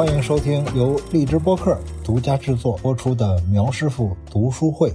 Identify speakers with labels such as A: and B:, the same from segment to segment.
A: 欢迎收听由荔枝播客独家制作播出的苗师傅读书会。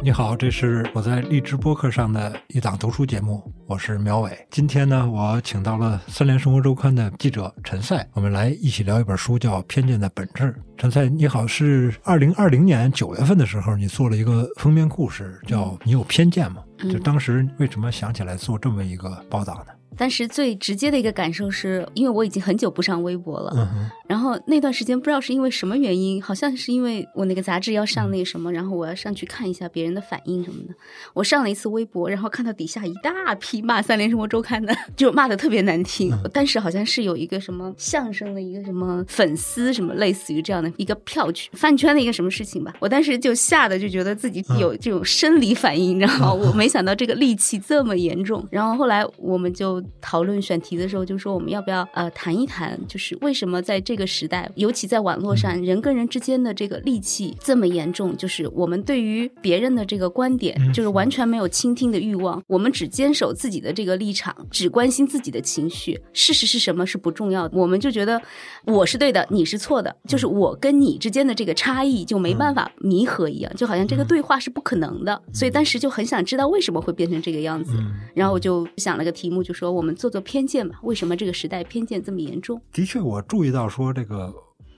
A: 你好，这是我在荔枝播客上的一档读书节目，我是苗伟。今天呢，我请到了三联生活周刊的记者陈赛，我们来一起聊一本书，叫《偏见的本质》。陈赛，你好，是二零二零年九月份的时候，你做了一个封面故事，叫《你有偏见吗》？就当时为什么想起来做这么一个报道呢？
B: 但是最直接的一个感受是，因为我已经很久不上微博了，然后那段时间不知道是因为什么原因，好像是因为我那个杂志要上那什么，然后我要上去看一下别人的反应什么的。我上了一次微博，然后看到底下一大批骂《三联生活周刊》的，就骂的特别难听。但是好像是有一个什么相声的一个什么粉丝什么类似于这样的一个票圈饭圈的一个什么事情吧。我当时就吓得就觉得自己有这种生理反应，然后我没想到这个戾气这么严重。然后后来我们就。讨论选题的时候，就说我们要不要呃谈一谈，就是为什么在这个时代，尤其在网络上，人跟人之间的这个戾气这么严重？就是我们对于别人的这个观点，就是完全没有倾听的欲望，我们只坚守自己的这个立场，只关心自己的情绪。事实是什么是不重要的，我们就觉得我是对的，你是错的，就是我跟你之间的这个差异就没办法弥合一样，就好像这个对话是不可能的。所以当时就很想知道为什么会变成这个样子，然后我就想了个题目，就说我们做。做偏见吧？为什么这个时代偏见这么严重？
A: 的确，我注意到说这个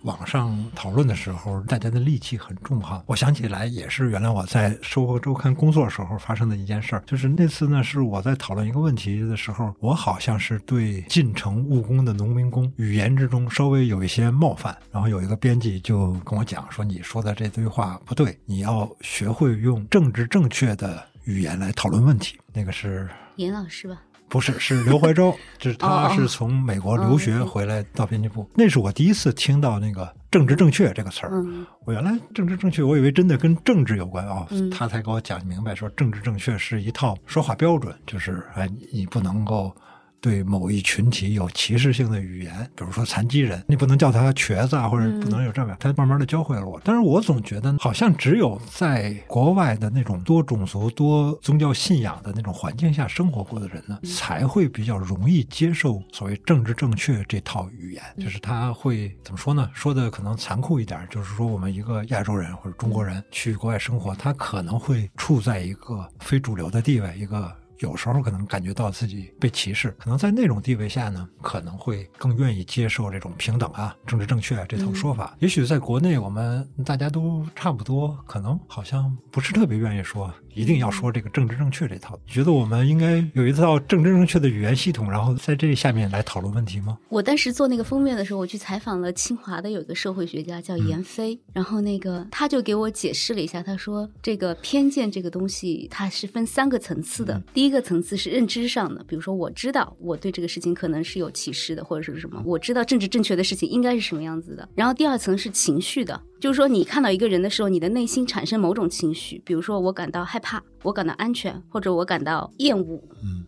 A: 网上讨论的时候，大家的戾气很重哈。我想起来，也是原来我在《生活周刊》工作时候发生的一件事儿。就是那次呢，是我在讨论一个问题的时候，我好像是对进城务工的农民工语言之中稍微有一些冒犯，然后有一个编辑就跟我讲说：“你说的这堆话不对，你要学会用政治正确的语言来讨论问题。”那个是
B: 严老师吧？
A: 不是，是刘怀洲，就是他是从美国留学回来到编辑部，那是我第一次听到那个“政治正确”这个词儿。我原来政治正确，我以为真的跟政治有关啊，他才给我讲明白，说政治正确是一套说话标准，就是哎，你不能够。对某一群体有歧视性的语言，比如说残疾人，你不能叫他瘸子啊，或者不能有这样。他慢慢的教会了我，但是我总觉得好像只有在国外的那种多种族、多宗教信仰的那种环境下生活过的人呢，才会比较容易接受所谓政治正确这套语言。就是他会怎么说呢？说的可能残酷一点，就是说我们一个亚洲人或者中国人去国外生活，他可能会处在一个非主流的地位，一个。有时候可能感觉到自己被歧视，可能在那种地位下呢，可能会更愿意接受这种平等啊、政治正确这套说法。也许在国内，我们大家都差不多，可能好像不是特别愿意说。一定要说这个政治正确这套，觉得我们应该有一套政治正确的语言系统，然后在这下面来讨论问题吗？
B: 我当时做那个封面的时候，我去采访了清华的有一个社会学家叫闫飞，然后那个他就给我解释了一下，他说这个偏见这个东西它是分三个层次的，第一个层次是认知上的，比如说我知道我对这个事情可能是有歧视的，或者是什么，我知道政治正确的事情应该是什么样子的，然后第二层是情绪的。就是说，你看到一个人的时候，你的内心产生某种情绪，比如说我感到害怕，我感到安全，或者我感到厌恶、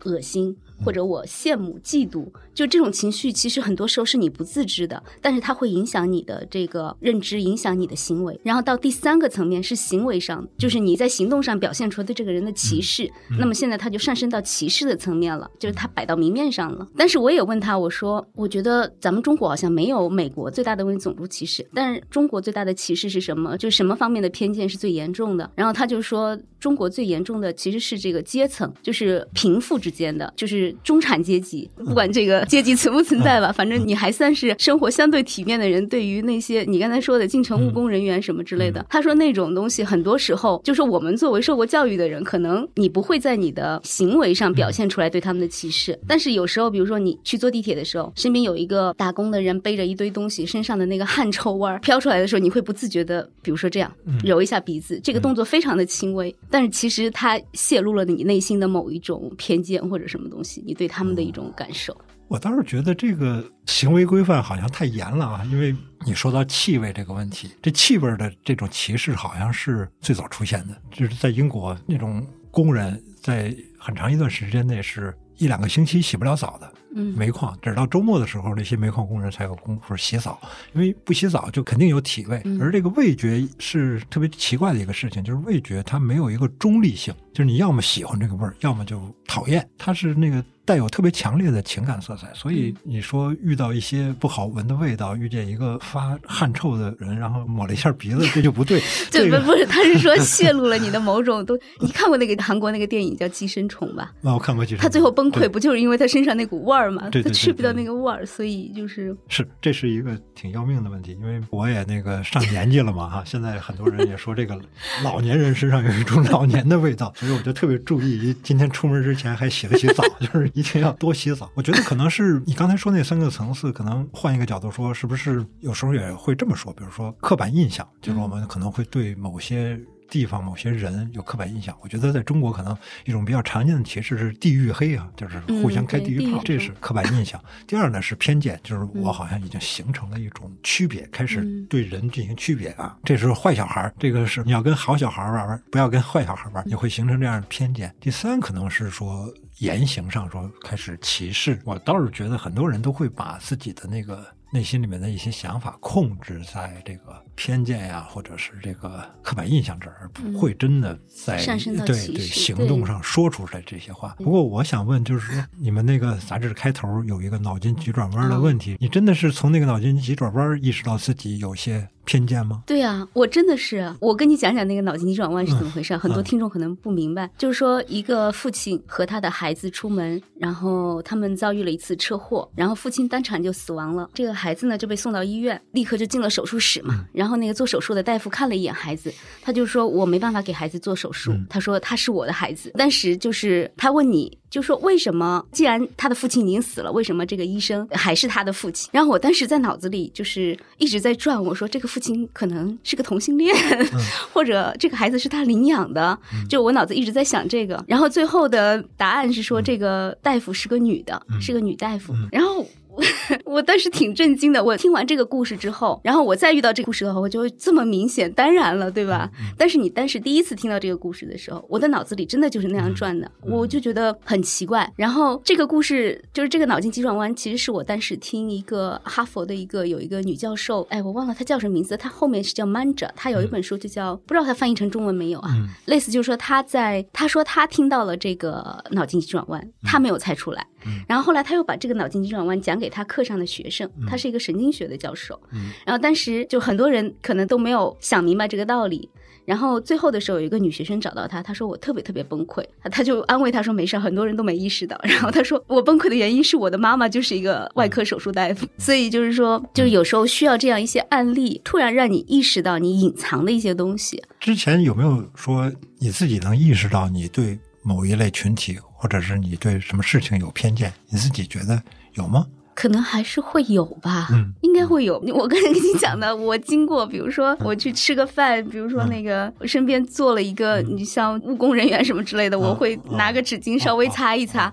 B: 恶心。或者我羡慕、嫉妒，就这种情绪，其实很多时候是你不自知的，但是它会影响你的这个认知，影响你的行为。然后到第三个层面是行为上，就是你在行动上表现出对这个人的歧视。那么现在他就上升到歧视的层面了，就是他摆到明面上了。但是我也问他，我说，我觉得咱们中国好像没有美国最大的问题种族歧视，但是中国最大的歧视是什么？就什么方面的偏见是最严重的？然后他就说，中国最严重的其实是这个阶层，就是贫富之间的，就是。中产阶级，不管这个阶级存不存在吧，反正你还算是生活相对体面的人。对于那些你刚才说的进城务工人员什么之类的，他说那种东西很多时候就是我们作为受过教育的人，可能你不会在你的行为上表现出来对他们的歧视，但是有时候，比如说你去坐地铁的时候，身边有一个打工的人背着一堆东西，身上的那个汗臭味儿飘出来的时候，你会不自觉的，比如说这样揉一下鼻子，这个动作非常的轻微，但是其实它泄露了你内心的某一种偏见或者什么东西。你对他们的一种感受，
A: 我倒是觉得这个行为规范好像太严了啊！因为你说到气味这个问题，这气味的这种歧视好像是最早出现的，就是在英国那种工人在很长一段时间内是一两个星期洗不了澡的。嗯，煤矿，直到周末的时候，那些煤矿工人才有功夫洗澡，因为不洗澡就肯定有体味。而这个味觉是特别奇怪的一个事情，就是味觉它没有一个中立性，就是你要么喜欢这个味儿，要么就讨厌。它是那个。带有特别强烈的情感色彩。所以你说遇到一些不好闻的味道，遇见一个发汗臭的人，然后抹了一下鼻子，这就不对。
B: 对，不不是，他是说泄露了你的某种都。你看过那个韩国那个电影叫《寄生虫》吧？
A: 啊，我看过《寄生虫》。
B: 他最后崩溃不就是因为他身上那股味儿吗？
A: 他
B: 去不掉那个味儿，所以就是
A: 是，这是一个挺要命的问题。因为我也那个上年纪了嘛，哈，现在很多人也说这个老年人身上有一种老年的味道，所以我就特别注意，今天出门之前还洗了洗澡，就是一定要多洗澡。我觉得可能是你刚才说那三个层次，可能换一个角度说，是不是有时候也会这么说？比如说刻板印象，就是我们可能会对某些。地方某些人有刻板印象，我觉得在中国可能一种比较常见的歧视是地域黑啊，就是互相开地域炮，这是刻板印象。第二呢是偏见，就是我好像已经形成了一种区别，开始对人进行区别啊，这是坏小孩这个是你要跟好小孩玩玩，不要跟坏小孩玩，你会形成这样的偏见。第三可能是说言行上说开始歧视，我倒是觉得很多人都会把自己的那个。内心里面的一些想法控制在这个偏见呀，或者是这个刻板印象这儿，而不会真的在对对行动上说出来这些话。不过我想问，就是说你们那个杂志开头有一个脑筋急转弯的问题，你真的是从那个脑筋急转弯意识到自己有些？偏见吗？
B: 对啊，我真的是，我跟你讲讲那个脑筋急转弯是怎么回事。很多听众可能不明白，就是说一个父亲和他的孩子出门，然后他们遭遇了一次车祸，然后父亲当场就死亡了。这个孩子呢就被送到医院，立刻就进了手术室嘛。然后那个做手术的大夫看了一眼孩子，他就说我没办法给孩子做手术。他说他是我的孩子。当时就是他问你。就说为什么？既然他的父亲已经死了，为什么这个医生还是他的父亲？然后我当时在脑子里就是一直在转，我说这个父亲可能是个同性恋，或者这个孩子是他领养的，就我脑子一直在想这个。然后最后的答案是说这个大夫是个女的，是个女大夫。然后。我当时挺震惊的。我听完这个故事之后，然后我再遇到这个故事的话，我就会这么明显，当然了，对吧？但是你当时第一次听到这个故事的时候，我的脑子里真的就是那样转的，我就觉得很奇怪。然后这个故事就是这个脑筋急转弯，其实是我当时听一个哈佛的一个有一个女教授，哎，我忘了她叫什么名字，她后面是叫 Manja，她有一本书就叫不知道她翻译成中文没有啊？类似就是说她在她说她听到了这个脑筋急转弯，她没有猜出来。然后后来他又把这个脑筋急转弯讲给他课上的学生，他是一个神经学的教授。然后当时就很多人可能都没有想明白这个道理。然后最后的时候，有一个女学生找到他，他说我特别特别崩溃，他就安慰他说没事，很多人都没意识到。然后他说我崩溃的原因是我的妈妈就是一个外科手术大夫，所以就是说，就是有时候需要这样一些案例，突然让你意识到你隐藏的一些东西。
A: 之前有没有说你自己能意识到你对某一类群体？或者是你对什么事情有偏见，你自己觉得有吗？
B: 可能还是会有吧，嗯，应该会有。我刚才跟你讲的，我经过，比如说我去吃个饭，比如说那个我身边坐了一个，你像务工人员什么之类的，我会拿个纸巾稍微擦一擦，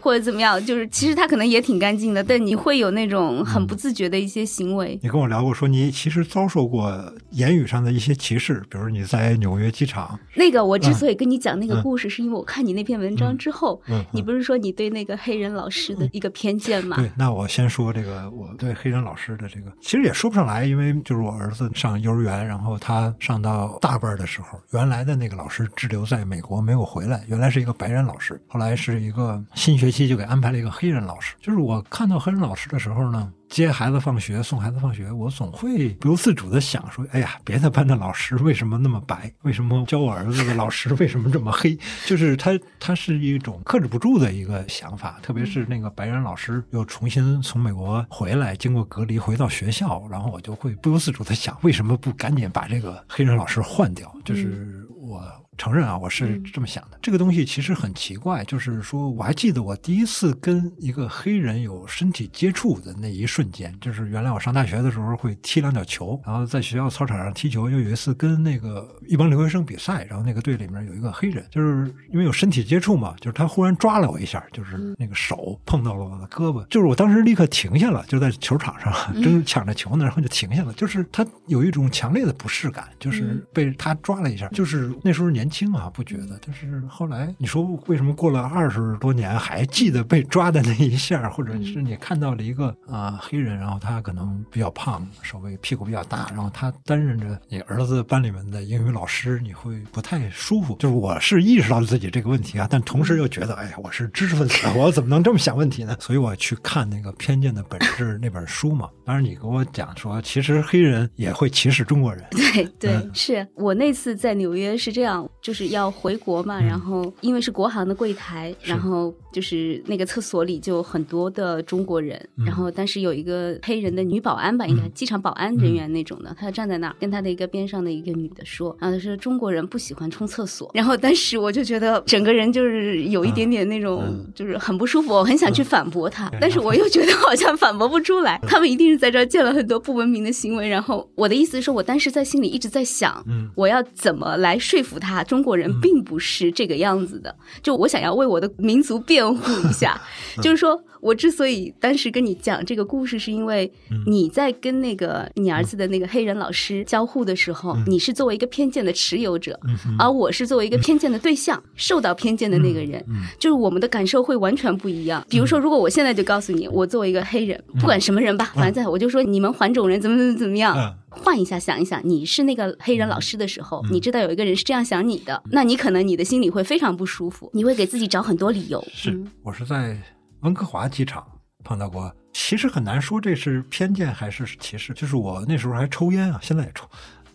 B: 或者怎么样，就是其实他可能也挺干净的，但你会有那种很不自觉的一些行为。
A: 你跟我聊过，说你其实遭受过言语上的一些歧视，比如你在纽约机场。
B: 那个我之所以跟你讲那个故事，是因为我看你那篇文章之后，你不是说你对那个黑人老师的一个偏见吗？
A: 对，那。我先说这个，我对黑人老师的这个，其实也说不上来，因为就是我儿子上幼儿园，然后他上到大班的时候，原来的那个老师滞留在美国没有回来，原来是一个白人老师，后来是一个新学期就给安排了一个黑人老师。就是我看到黑人老师的时候呢。接孩子放学，送孩子放学，我总会不由自主的想说：“哎呀，别的班的老师为什么那么白？为什么教我儿子的老师为什么这么黑？”就是他，他是一种克制不住的一个想法。特别是那个白人老师又重新从美国回来，经过隔离回到学校，然后我就会不由自主的想：为什么不赶紧把这个黑人老师换掉？就是我。承认啊，我是这么想的。这个东西其实很奇怪，就是说，我还记得我第一次跟一个黑人有身体接触的那一瞬间，就是原来我上大学的时候会踢两脚球，然后在学校操场上踢球，又有一次跟那个一帮留学生比赛，然后那个队里面有一个黑人，就是因为有身体接触嘛，就是他忽然抓了我一下，就是那个手碰到了我的胳膊，就是我当时立刻停下了，就在球场上正抢着球呢，然后就停下了，就是他有一种强烈的不适感，就是被他抓了一下，就是那时候年。年轻啊，不觉得。但是后来你说为什么过了二十多年还记得被抓的那一下，或者是你看到了一个啊黑人，然后他可能比较胖，稍微屁股比较大，然后他担任着你儿子班里面的英语老师，你会不太舒服。就是我是意识到了自己这个问题啊，但同时又觉得，哎呀，我是知识分子，我怎么能这么想问题呢？所以我去看那个《偏见的本质》那本书嘛。当然，你跟我讲说，其实黑人也会歧视中国人。
B: 对对，是我那次在纽约是这样，就是要回国嘛，然后因为是国航的柜台，然后就是那个厕所里就很多的中国人，然后但是有一个黑人的女保安吧，应该机场保安人员那种的，她站在那儿跟她的一个边上的一个女的说，啊，她说中国人不喜欢冲厕所，然后当时我就觉得整个人就是有一点点那种就是很不舒服，我很想去反驳她，但是我又觉得好像反驳不出来，他们一定是在这儿见了很多不文明的行为，然后我的意思是说，我当时在心里一直在想，我要怎么来说服他，中国人并不是这个样子的，就我想要为我的民族辩护一下，就是说。我之所以当时跟你讲这个故事，是因为你在跟那个你儿子的那个黑人老师交互的时候，你是作为一个偏见的持有者，而我是作为一个偏见的对象，受到偏见的那个人，就是我们的感受会完全不一样。比如说，如果我现在就告诉你，我作为一个黑人，不管什么人吧，反正我就说你们黄种人怎么怎么怎么样，换一下想一想，你是那个黑人老师的时候，你知道有一个人是这样想你的，那你可能你的心里会非常不舒服，你会给自己找很多理由。
A: 是，我是在。温哥华机场碰到过，其实很难说这是偏见还是歧视。就是我那时候还抽烟啊，现在也抽。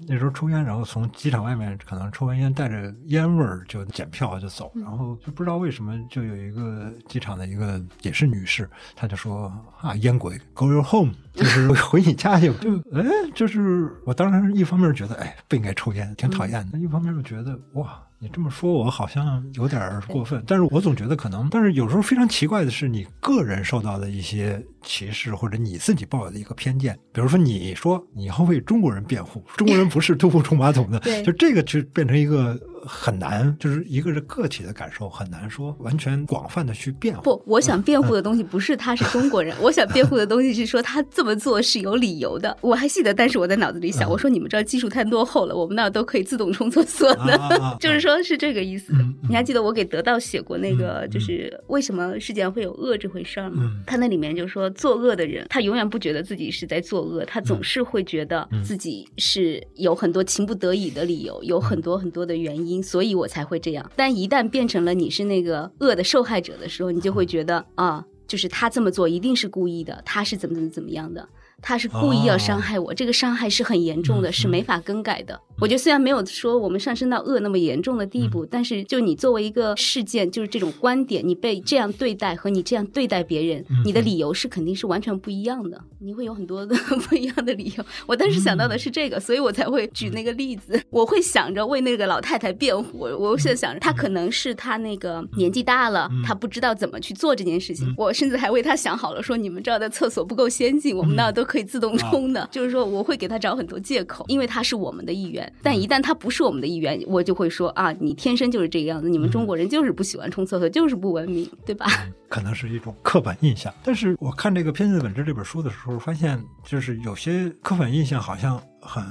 A: 那时候抽烟，然后从机场外面可能抽完烟带着烟味儿就检票就走，然后就不知道为什么就有一个机场的一个也是女士，她就说啊烟鬼，Go your home，就是 回你家去。就哎，就是我当时一方面觉得哎不应该抽烟，挺讨厌的；一方面又觉得哇。你这么说，我好像有点过分，但是我总觉得可能，但是有时候非常奇怪的是，你个人受到的一些歧视，或者你自己抱有的一个偏见，比如说你说你要为中国人辩护，中国人不是 突不冲马桶的，就这个就变成一个。很难，就是一个是个体的感受，很难说完全广泛的去辩护。
B: 不，我想辩护的东西不是他是中国人，我想辩护的东西是说他这么做是有理由的。我还记得，但是我在脑子里想，我说你们这儿技术太落后了，我们那都可以自动冲厕所的，就是说是这个意思。你还记得我给得到写过那个，就是为什么世界上会有恶这回事儿吗？他那里面就说，作恶的人他永远不觉得自己是在作恶，他总是会觉得自己是有很多情不得已的理由，有很多很多的原因。所以我才会这样，但一旦变成了你是那个恶的受害者的时候，你就会觉得啊，就是他这么做一定是故意的，他是怎么怎么怎么样的。他是故意要伤害我，这个伤害是很严重的，是没法更改的。我觉得虽然没有说我们上升到恶那么严重的地步，但是就你作为一个事件，就是这种观点，你被这样对待和你这样对待别人，你的理由是肯定是完全不一样的。你会有很多的 不一样的理由。我当时想到的是这个，所以我才会举那个例子。我会想着为那个老太太辩护。我现在想着，她可能是她那个年纪大了，她不知道怎么去做这件事情。我甚至还为她想好了，说你们这儿的厕所不够先进，我们那都。可以自动冲的，就是说我会给她找很多借口，因为她是我们的一员。但一旦他不是我们的一员，我就会说啊，你天生就是这个样子，你们中国人就是不喜欢冲厕所，就是不文明，对吧？
A: 可能是一种刻板印象。但是我看这个《偏见的本质》这本书的时候，发现就是有些刻板印象好像很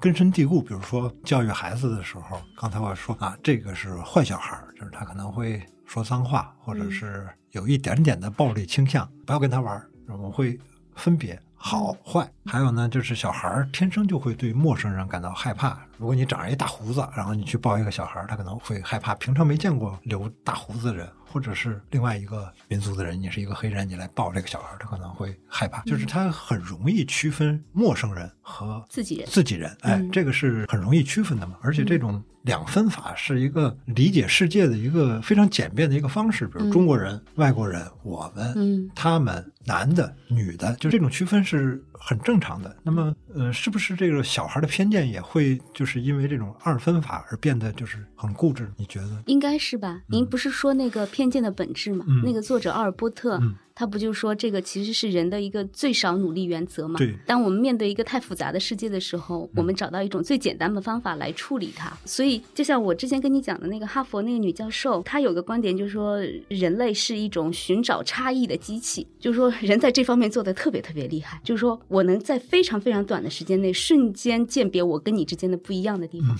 A: 根深蒂固。比如说教育孩子的时候，刚才我说啊，这个是坏小孩，就是他可能会说脏话，或者是有一点点的暴力倾向，不要跟他玩。我们会分别。好坏，还有呢，就是小孩儿天生就会对陌生人感到害怕。如果你长着一大胡子，然后你去抱一个小孩儿，他可能会害怕。平常没见过留大胡子的人，或者是另外一个民族的人，你是一个黑人，你来抱这个小孩儿，他可能会害怕。就是他很容易区分陌生人和
B: 自己人，
A: 自己人，哎，这个是很容易区分的嘛。而且这种两分法是一个理解世界的一个非常简便的一个方式。比如中国人、外国人，我们、他们。男的、女的，就这种区分是很正常的。那么，呃，是不是这个小孩的偏见也会就是因为这种二分法而变得就是很固执？你觉得？
B: 应该是吧？您不是说那个偏见的本质吗？那个作者奥尔波特。他不就说这个其实是人的一个最少努力原则吗？
A: 对。
B: 当我们面对一个太复杂的世界的时候，我们找到一种最简单的方法来处理它。所以，就像我之前跟你讲的那个哈佛那个女教授，她有个观点，就是说人类是一种寻找差异的机器，就是说人在这方面做的特别特别厉害，就是说我能在非常非常短的时间内瞬间鉴别我跟你之间的不一样的地方。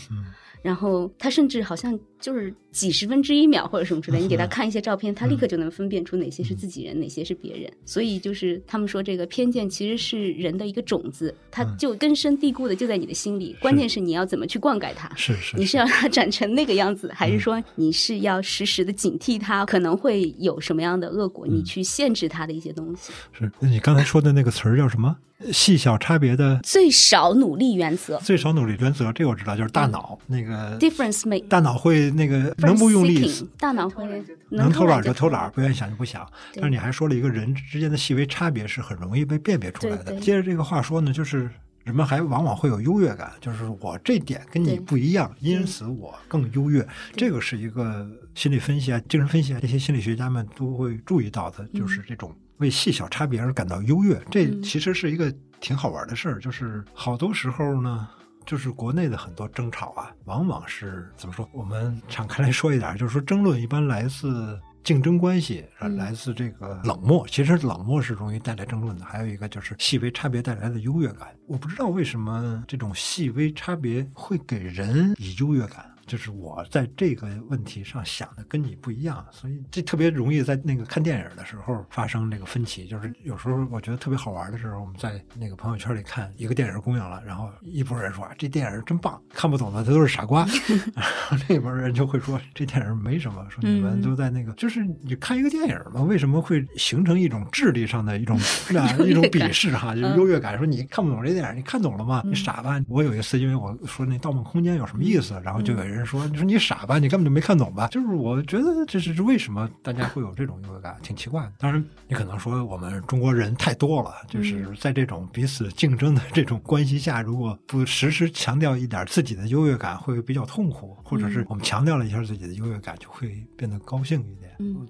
B: 然后他甚至好像就是几十分之一秒或者什么之类，你给他看一些照片，他立刻就能分辨出哪些是自己人，哪些是别人。所以就是他们说这个偏见其实是人的一个种子，它就根深蒂固的就在你的心里。关键是你要怎么去灌溉它。
A: 是是，
B: 你是要让它长成那个样子，还是说你是要时时的警惕它可能会有什么样的恶果？你去限制它的一些东西。
A: 是，那你刚才说的那个词儿叫什么？细小差别的
B: 最少努力原则，
A: 最少努力原则，这我知道，就是大脑那个
B: difference make，
A: 大脑会那个能不用力，
B: 大脑会
A: 能偷
B: 懒
A: 就偷懒，不愿意想就不想。但是你还说了一个人之间的细微差别是很容易被辨别出来的。接着这个话说呢，就是人们还往往会有优越感，就是我这点跟你不一样，因此我更优越。这个是一个心理分析啊、精神分析啊，这些心理学家们都会注意到的，就是这种。为细小差别而感到优越，这其实是一个挺好玩的事儿。就是好多时候呢，就是国内的很多争吵啊，往往是怎么说？我们敞开来说一点，就是说争论一般来自竞争关系，来自这个冷漠。其实冷漠是容易带来争论的。还有一个就是细微差别带来的优越感。我不知道为什么这种细微差别会给人以优越感。就是我在这个问题上想的跟你不一样，所以这特别容易在那个看电影的时候发生这个分歧。就是有时候我觉得特别好玩的时候，我们在那个朋友圈里看一个电影公映了，然后一拨人说这电影真棒，看不懂的他都是傻瓜；然后另一拨人就会说这电影没什么，说你们都在那个就是你看一个电影嘛，为什么会形成一种智力上的一种 一种鄙视哈，就是优越感？说你看不懂这电影，你看懂了吗？你傻吧？我有一次因为我说那《盗梦空间》有什么意思，然后就有人。人说：“你说你傻吧？你根本就没看懂吧？就是我觉得这是为什么大家会有这种优越感，挺奇怪的。当然，你可能说我们中国人太多了，就是在这种彼此竞争的这种关系下，如果不时时强调一点自己的优越感，会比较痛苦；或者是我们强调了一下自己的优越感，就会变得高兴一点。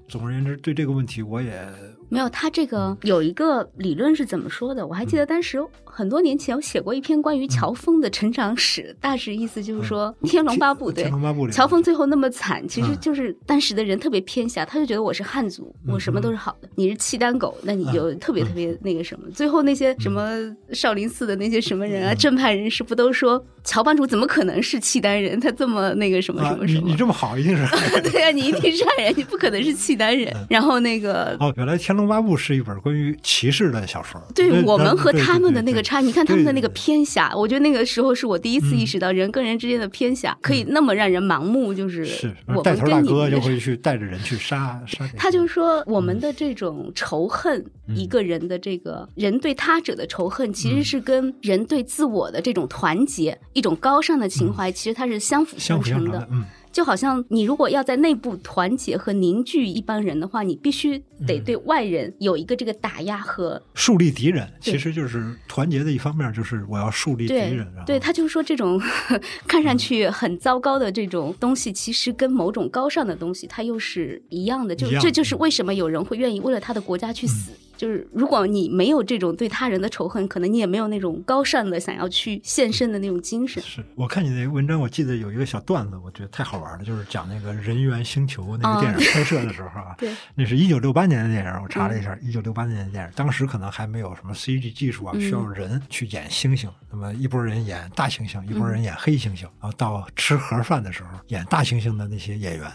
A: 总而言之，对这个问题，我也。”
B: 没有，他这个有一个理论是怎么说的？我还记得当时很多年前我写过一篇关于乔峰的成长史，大致意思就是说《天龙八部》对，天龙八部乔峰最后那么惨，其实就是当时的人特别偏狭，他就觉得我是汉族，我什么都是好的，你是契丹狗，那你就特别特别那个什么。最后那些什么少林寺的那些什么人啊，正派人士不都说乔帮主怎么可能是契丹人？他这么那个什么什么什么？
A: 你你这么好，一定是
B: 对呀，你一定是汉人，你不可能是契丹人。然后那个
A: 哦，原来天。《龙八部》是一本关于骑士的小说。
B: 对我们和他们的那个差，你看他们的那个偏狭，我觉得那个时候是我第一次意识到人跟人之间的偏狭可以那么让人盲目。就是我
A: 带头大哥就会去带着人去杀杀。
B: 他就说我们的这种仇恨，一个人的这个人对他者的仇恨，其实是跟人对自我的这种团结、一种高尚的情怀，其实它是相辅相成的。
A: 嗯。
B: 就好像你如果要在内部团结和凝聚一帮人的话，你必须得对外人有一个这个打压和
A: 树立敌人，其实就是团结的一方面，就是我要树立敌人。
B: 对他就是说，这种 看上去很糟糕的这种东西，其实跟某种高尚的东西，它又是一样的。就这就是为什么有人会愿意为了他的国家去死。就是如果你没有这种对他人的仇恨，可能你也没有那种高尚的想要去献身的那种精神。
A: 是我看你那个文章，我记得有一个小段子，我觉得太好玩了，就是讲那个人猿星球那个电影拍摄的时候啊，
B: 对，
A: 那是一九六八年的电影，我查了一下，一九六八年的电影，当时可能还没有什么 CG 技术啊，需要人去演猩猩，那么一拨人演大猩猩，一拨人演黑猩猩，然后到吃盒饭的时候，演大猩猩的那些演员。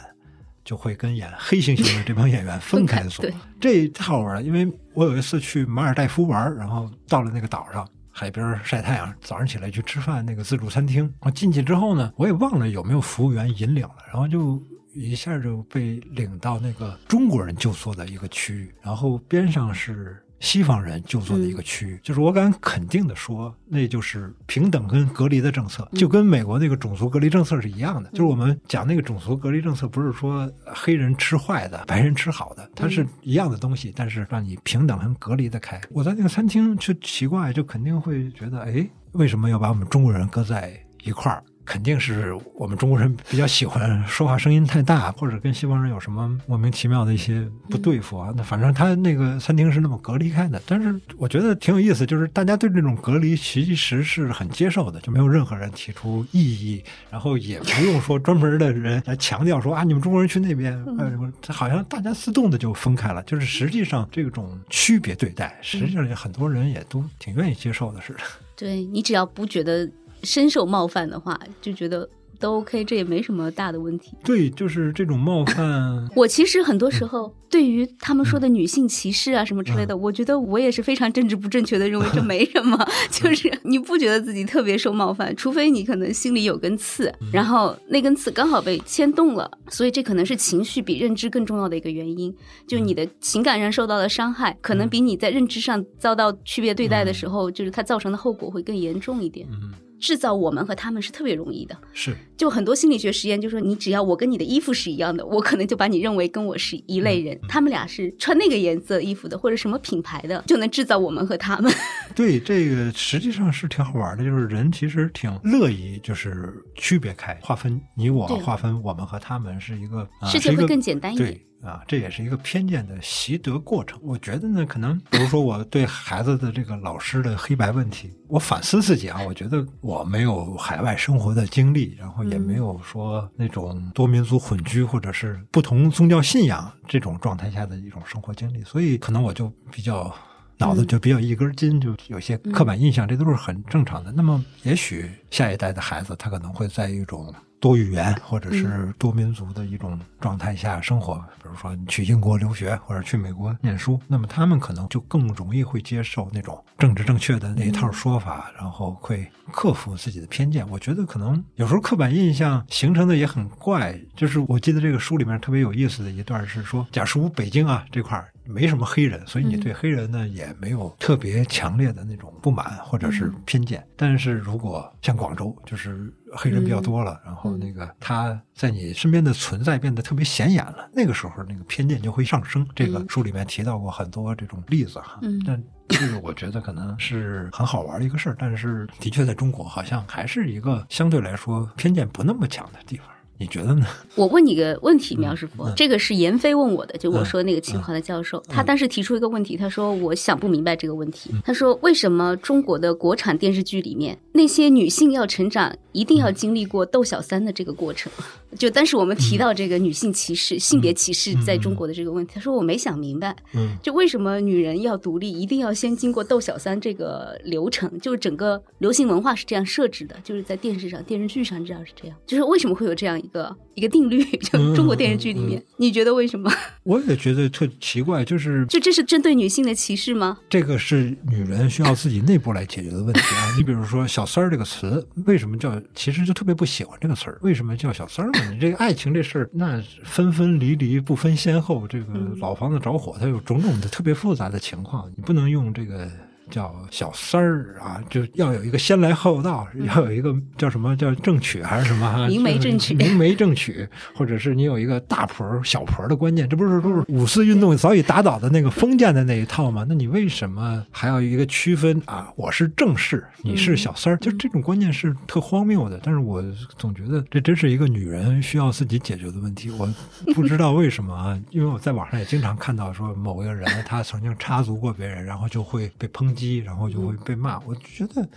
A: 就会跟演黑猩猩的这帮演员分开坐，这太好玩了。因为我有一次去马尔代夫玩，然后到了那个岛上海边晒太阳，早上起来去吃饭，那个自助餐厅，我进去之后呢，我也忘了有没有服务员引领了，然后就一下就被领到那个中国人就坐的一个区域，然后边上是。西方人就坐的一个区域，就是我敢肯定的说，那就是平等跟隔离的政策，就跟美国那个种族隔离政策是一样的。就是我们讲那个种族隔离政策，不是说黑人吃坏的，白人吃好的，它是一样的东西，但是让你平等跟隔离的开。我在那个餐厅就奇怪，就肯定会觉得，哎，为什么要把我们中国人搁在一块儿？肯定是我们中国人比较喜欢说话声音太大，或者跟西方人有什么莫名其妙的一些不对付啊。那反正他那个餐厅是那么隔离开的，但是我觉得挺有意思，就是大家对这种隔离其实是很接受的，就没有任何人提出异议，然后也不用说专门的人来强调说啊，你们中国人去那边，呃，好像大家自动的就分开了。就是实际上这种区别对待，实际上很多人也都挺愿意接受的似的。
B: 对你只要不觉得。深受冒犯的话，就觉得都 OK，这也没什么大的问题。
A: 对，就是这种冒犯。
B: 我其实很多时候对于他们说的女性歧视啊什么之类的，我觉得我也是非常政治不正确的，认为这没什么。就是你不觉得自己特别受冒犯，除非你可能心里有根刺，然后那根刺刚好被牵动了，所以这可能是情绪比认知更重要的一个原因。就你的情感上受到的伤害，可能比你在认知上遭到区别对待的时候，就是它造成的后果会更严重一点。嗯。制造我们和他们是特别容易的，
A: 是
B: 就很多心理学实验就说，你只要我跟你的衣服是一样的，我可能就把你认为跟我是一类人。他们俩是穿那个颜色衣服的，或者什么品牌的，就能制造我们和他们。
A: 对，这个实际上是挺好玩的，就是人其实挺乐意就是区别开，划分你我，划分我们和他们是一个
B: 世界会更简单一点。
A: 啊，这也是一个偏见的习得过程。我觉得呢，可能比如说我对孩子的这个老师的黑白问题，我反思自己啊，我觉得我没有海外生活的经历，然后也没有说那种多民族混居或者是不同宗教信仰这种状态下的一种生活经历，所以可能我就比较脑子就比较一根筋，就有些刻板印象，这都是很正常的。那么，也许下一代的孩子他可能会在一种。多语言或者是多民族的一种状态下生活，比如说你去英国留学或者去美国念书，那么他们可能就更容易会接受那种政治正确的那一套说法，然后会克服自己的偏见。我觉得可能有时候刻板印象形成的也很怪，就是我记得这个书里面特别有意思的一段是说，假如北京啊这块儿。没什么黑人，所以你对黑人呢也没有特别强烈的那种不满或者是偏见。但是如果像广州，就是黑人比较多了，然后那个他在你身边的存在变得特别显眼了，那个时候那个偏见就会上升。这个书里面提到过很多这种例子哈。但这个我觉得可能是很好玩的一个事儿，但是的确在中国好像还是一个相对来说偏见不那么强的地方。你觉得呢？
B: 我问你个问题，苗师傅，这个是闫飞问我的，就我说那个清华的教授，他当时提出一个问题，他说我想不明白这个问题，他说为什么中国的国产电视剧里面那些女性要成长，一定要经历过斗小三的这个过程？就当时我们提到这个女性歧视、性别歧视在中国的这个问题，他说我没想明白，嗯，就为什么女人要独立，一定要先经过斗小三这个流程？就是整个流行文化是这样设置的，就是在电视上、电视剧上这样是这样，就是为什么会有这样？一个一个定律，就中国电视剧里面，你觉得为什么？
A: 我也觉得特奇怪，就是
B: 就这是针对女性的歧视吗？
A: 这个是女人需要自己内部来解决的问题啊！你比如说“小三儿”这个词，为什么叫？其实就特别不喜欢这个词儿。为什么叫小三儿呢？你这个爱情这事儿，那分分离离不分先后，这个老房子着火，它有种种的特别复杂的情况，你不能用这个。叫小三儿啊，就要有一个先来后到，要有一个叫什么叫正娶还是什么？
B: 明媒正娶，
A: 明媒正娶，或者是你有一个大婆小婆的观念，这不是都是五四运动早已打倒的那个封建的那一套吗？那你为什么还要一个区分啊？我是正室，你是小三儿，就这种观念是特荒谬的。但是我总觉得这真是一个女人需要自己解决的问题。我不知道为什么啊，因为我在网上也经常看到说某个人他曾经插足过别人，然后就会被抨。击，然后就会被骂。我觉得，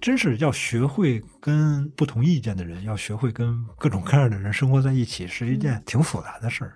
A: 真是要学会跟不同意见的人，要学会跟各种各样的人生活在一起，是一件挺复杂的事儿。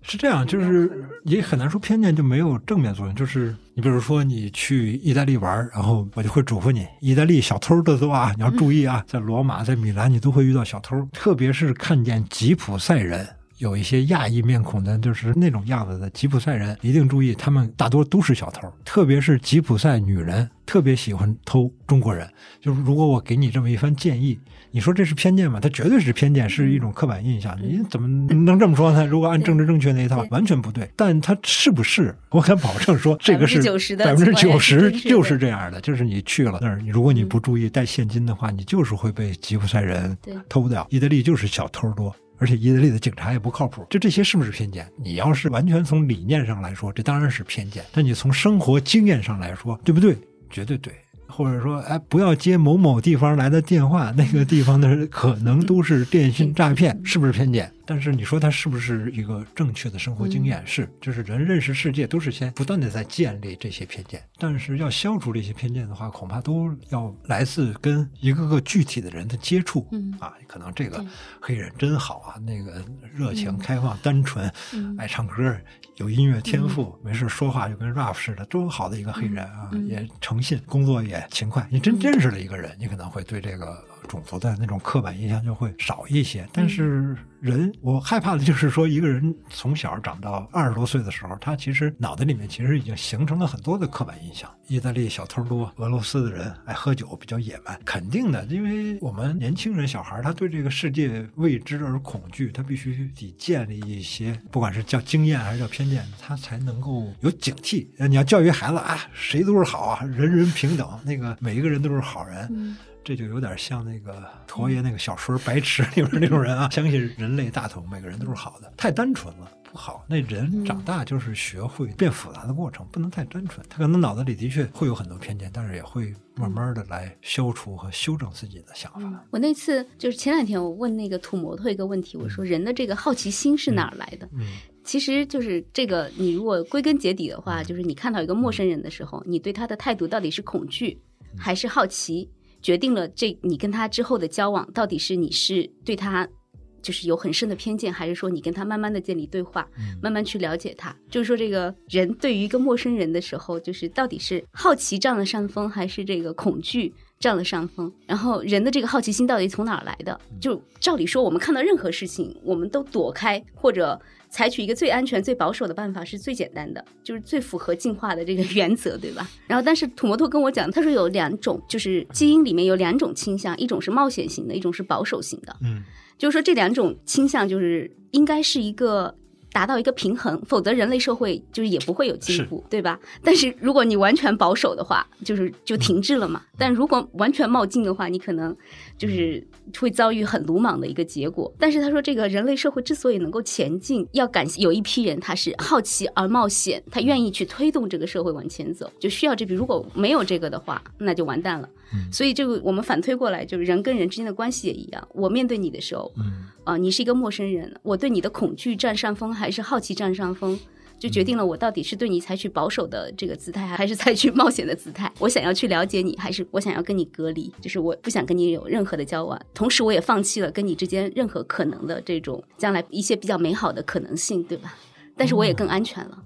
A: 是这样，就是也很难说偏见就没有正面作用。就是你比如说，你去意大利玩，然后我就会嘱咐你，意大利小偷的多啊，你要注意啊，在罗马、在米兰，你都会遇到小偷，特别是看见吉普赛人。有一些亚裔面孔的，就是那种样子的吉普赛人，一定注意，他们大多都是小偷，特别是吉普赛女人，特别喜欢偷中国人。就是如果我给你这么一番建议，你说这是偏见吗？它绝对是偏见，是一种刻板印象。你怎么能这么说呢？如果按政治正确那一套，完全不对。但它是不是？我敢保证说，这个是百分之九十就是这样的。就是你去了那儿，如果你不注意带现金的话，你就是会被吉普赛人偷掉。意大利就是小偷多。而且意大利的警察也不靠谱，就这些是不是偏见？你要是完全从理念上来说，这当然是偏见；但你从生活经验上来说，对不对？绝对对。或者说，哎，不要接某某地方来的电话，那个地方的可能都是电信诈骗，是不是偏见？但是你说它是不是一个正确的生活经验？是，就是人认识世界都是先不断的在建立这些偏见。但是要消除这些偏见的话，恐怕都要来自跟一个个具体的人的接触。嗯啊，可能这个黑人真好啊，那个热情、开放、单纯，爱唱歌，有音乐天赋，没事说话就跟 rap 似的，多好的一个黑人啊，也诚信，工作也勤快。你真认识了一个人，你可能会对这个。种族的那种刻板印象就会少一些，但是人，我害怕的就是说，一个人从小长到二十多岁的时候，他其实脑袋里面其实已经形成了很多的刻板印象。意大利小偷多，俄罗斯的人爱喝酒，比较野蛮，肯定的，因为我们年轻人、小孩他对这个世界未知而恐惧，他必须得建立一些，不管是叫经验还是叫偏见，他才能够有警惕。你要教育孩子啊，谁都是好啊，人人平等，那个每一个人都是好人。这就有点像那个陀爷那个小说《白痴》里面那种人啊，相信人类大同，每个人都是好的，太单纯了不好。那人长大就是学会变复杂的过程，不能太单纯。他可能脑子里的确会有很多偏见，但是也会慢慢的来消除和修正自己的想法。
B: 我那次就是前两天我问那个土摩托一个问题，我说人的这个好奇心是哪儿来的？嗯，其实就是这个，你如果归根结底的话，就是你看到一个陌生人的时候，你对他的态度到底是恐惧还是好奇？决定了这你跟他之后的交往到底是你是对他就是有很深的偏见，还是说你跟他慢慢的建立对话，慢慢去了解他？就是说这个人对于一个陌生人的时候，就是到底是好奇占了上风，还是这个恐惧占了上风？然后人的这个好奇心到底从哪儿来的？就照理说，我们看到任何事情，我们都躲开或者。采取一个最安全、最保守的办法是最简单的，就是最符合进化的这个 原则，对吧？然后，但是土摩托跟我讲，他说有两种，就是基因里面有两种倾向，一种是冒险型的，一种是保守型的。嗯，就是说这两种倾向就是应该是一个。达到一个平衡，否则人类社会就是也不会有进步，对吧？但是如果你完全保守的话，就是就停滞了嘛。但如果完全冒进的话，你可能就是会遭遇很鲁莽的一个结果。但是他说，这个人类社会之所以能够前进，要感谢有一批人，他是好奇而冒险，他愿意去推动这个社会往前走，就需要这批。如果没有这个的话，那就完蛋了。所以这个我们反推过来，就是人跟人之间的关系也一样。我面对你的时候，啊，你是一个陌生人，我对你的恐惧占上风，还是好奇占上风，就决定了我到底是对你采取保守的这个姿态，还是采取冒险的姿态。我想要去了解你，还是我想要跟你隔离？就是我不想跟你有任何的交往，同时我也放弃了跟你之间任何可能的这种将来一些比较美好的可能性，对吧？但是我也更安全了。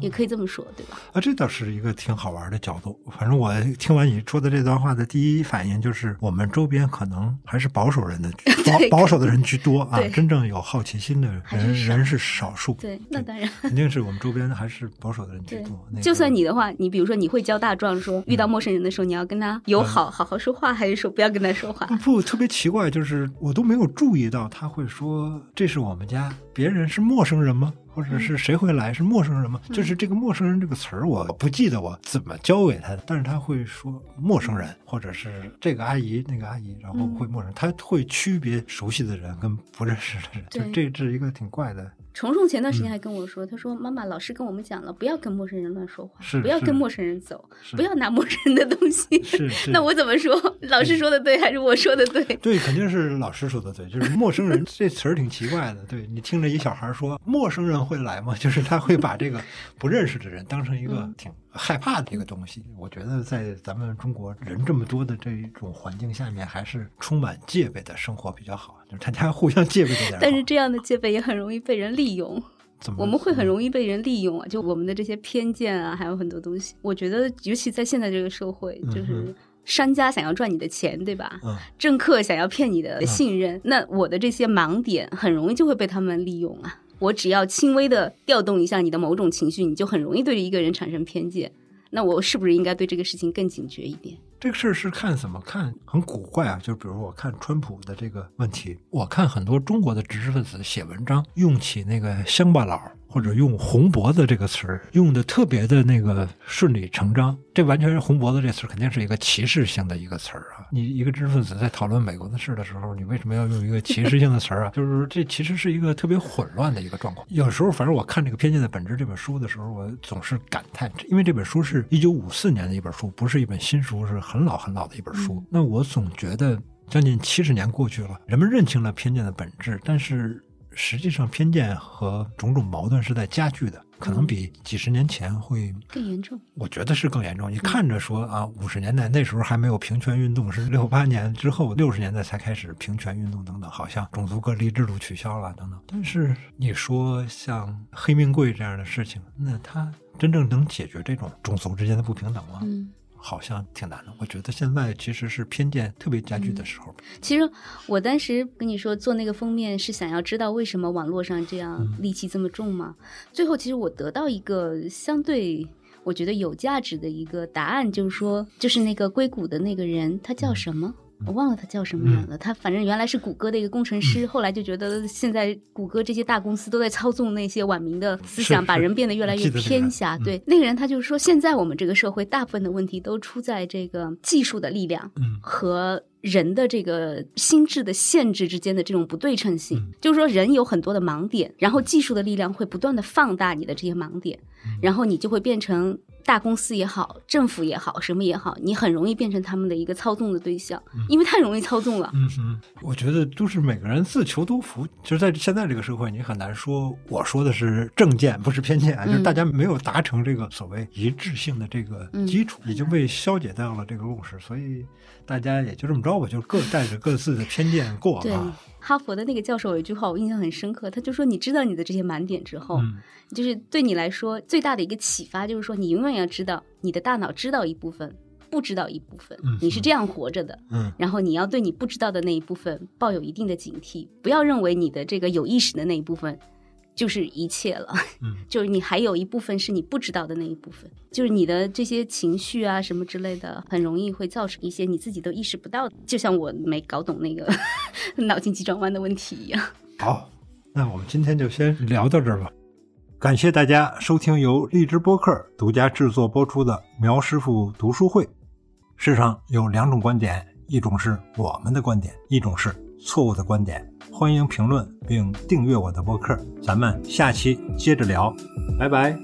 B: 也可以这么说，对吧？
A: 啊，这倒是一个挺好玩的角度。反正我听完你说的这段话的第一反应就是，我们周边可能还是保守人的 保保守的人居多啊。真正有好奇心的人人是少数。
B: 对，那当然
A: 肯定是我们周边还是保守的人居多。
B: 就算你的话，你比如说你会教大壮说，遇到陌生人的时候，你要跟他友好好好说话，还是说不要跟他说话？
A: 不，特别奇怪，就是我都没有注意到他会说这是我们家，别人是陌生人吗？或者是谁会来？是陌生人吗？就是这个“陌生人”这个词儿，我不记得我怎么教给他的。但是他会说“陌生人”，或者是这个阿姨、那个阿姨，然后会陌生，他会区别熟悉的人跟不认识的人。就这是一个挺怪的。
B: 虫虫前段时间还跟我说，他说：“妈妈，老师跟我们讲了，不要跟陌生人乱说话，不要跟陌生人走，不要拿陌生人的东西。”
A: 是是。
B: 那我怎么说？老师说的对还是我说的对？
A: 对，肯定是老师说的对。就是陌生人 这词儿挺奇怪的。对你听着一小孩说陌生人会来吗？就是他会把这个不认识的人当成一个挺。害怕的一个东西，我觉得在咱们中国人这么多的这一种环境下面，还是充满戒备的生活比较好。就是大家互相戒备着点。
B: 但是这样的戒备也很容易被人利用。
A: 怎么？
B: 我们会很容易被人利用啊！就我们的这些偏见啊，还有很多东西。我觉得，尤其在现在这个社会，就是商家想要赚你的钱，对吧？嗯。政客想要骗你的信任，那我的这些盲点很容易就会被他们利用啊。我只要轻微的调动一下你的某种情绪，你就很容易对一个人产生偏见。那我是不是应该对这个事情更警觉一点？
A: 这个事儿是看怎么看，很古怪啊。就比如我看川普的这个问题，我看很多中国的知识分子写文章，用起那个乡巴佬或者用“红脖子”这个词儿用的特别的那个顺理成章，这完全是“红脖子”这词儿肯定是一个歧视性的一个词儿啊！你一个知识分子在讨论美国的事的时候，你为什么要用一个歧视性的词儿啊？就是这其实是一个特别混乱的一个状况。有时候，反正我看这个《偏见的本质》这本书的时候，我总是感叹，因为这本书是一九五四年的一本书，不是一本新书，是很老很老的一本书。那我总觉得，将近七十年过去了，人们认清了偏见的本质，但是。实际上，偏见和种种矛盾是在加剧的，可能比几十年前会
B: 更严重。
A: 我觉得是更严重。你看着说啊，五十年代那时候还没有平权运动，是六八年之后六十年代才开始平权运动等等，好像种族隔离制度取消了等等。但是你说像黑命贵这样的事情，那它真正能解决这种种族之间的不平等吗？
B: 嗯。
A: 好像挺难的，我觉得现在其实是偏见特别加剧的时候。
B: 其实我当时跟你说做那个封面是想要知道为什么网络上这样戾气这么重吗？最后其实我得到一个相对我觉得有价值的一个答案，就是说，就是那个硅谷的那个人他叫什么？我忘了他叫什么名了，他反正原来是谷歌的一个工程师，后来就觉得现在谷歌这些大公司都在操纵那些网民的思想，把人变得越来越偏狭。对，那个人他就是说，现在我们这个社会大部分的问题都出在这个技术的力量和人的这个心智的限制之间的这种不对称性，就是说人有很多的盲点，然后技术的力量会不断的放大你的这些盲点，然后你就会变成。大公司也好，政府也好，什么也好，你很容易变成他们的一个操纵的对象，因为太容易操纵了。
A: 嗯哼，我觉得都是每个人自求多福。就是在现在这个社会，你很难说我说的是正见，不是偏见，就是大家没有达成这个所谓一致性的这个基础，已经被消解掉了这个共识，所以大家也就这么着吧，就各带着各自的偏见过啊。
B: 哈佛的那个教授有一句话我印象很深刻，他就说：“你知道你的这些盲点之后，就是对你来说最大的一个启发，就是说你永远要知道，你的大脑知道一部分，不知道一部分，你是这样活着的。
A: 嗯，
B: 然后你要对你不知道的那一部分抱有一定的警惕，不要认为你的这个有意识的那一部分。”就是一切了，
A: 嗯，
B: 就是你还有一部分是你不知道的那一部分，就是你的这些情绪啊什么之类的，很容易会造成一些你自己都意识不到的，就像我没搞懂那个 脑筋急转弯的问题一样。
A: 好，那我们今天就先聊到这儿吧。感谢大家收听由荔枝播客独家制作播出的苗师傅读书会。世上有两种观点，一种是我们的观点，一种是错误的观点。欢迎评论并订阅我的博客，咱们下期接着聊，拜拜。